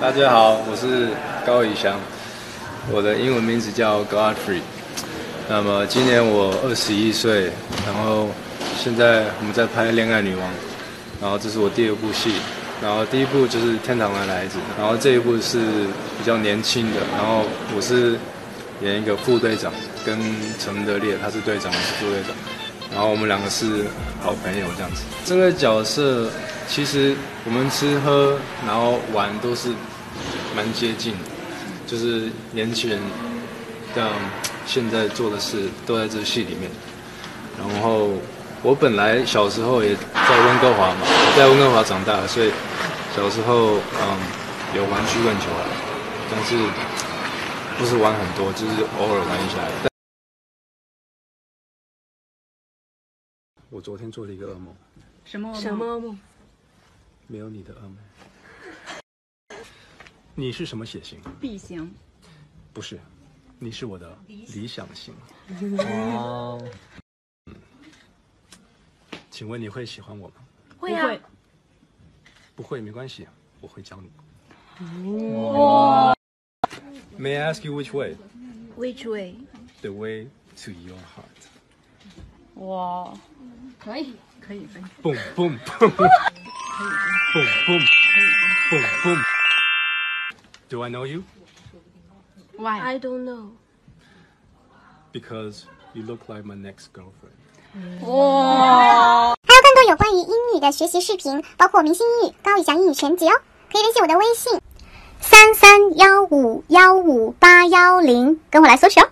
大家好，我是高以翔，我的英文名字叫 Godfrey。那么今年我二十一岁，然后现在我们在拍《恋爱女王》，然后这是我第二部戏，然后第一部就是《天堂的孩子》，然后这一部是比较年轻的，然后我是演一个副队长，跟陈德烈，他是队长，我是副队长，然后我们两个是好朋友这样子。这个角色其实我们吃喝然后玩都是蛮接近的，就是年轻人这样现在做的事都在这戏里面。然后我本来小时候也在温哥华嘛，在温哥华长大，所以小时候嗯有玩曲棍球啦，但是不是玩很多，就是偶尔玩一下。我昨天做了一个噩梦，什么什么梦？没有你的噩梦。你是什么血型？B 型？不是，你是我的理想型。哦，请问你会喜欢我吗？会啊，不会没关系，我会教你。哇 May I ask you which way?，Which way？The way to your heart. 哇，可以，可以分，Boom, boom, boom. Boom, boom, boom, boom. Do I know you? Why？I don't know。Because you look like my next girlfriend. 哇，还有更多有关于英语的学习视频，包括明星英语、高以翔英语全集哦，可以联系我的微信三三幺五幺五八幺零，跟我来索取哦。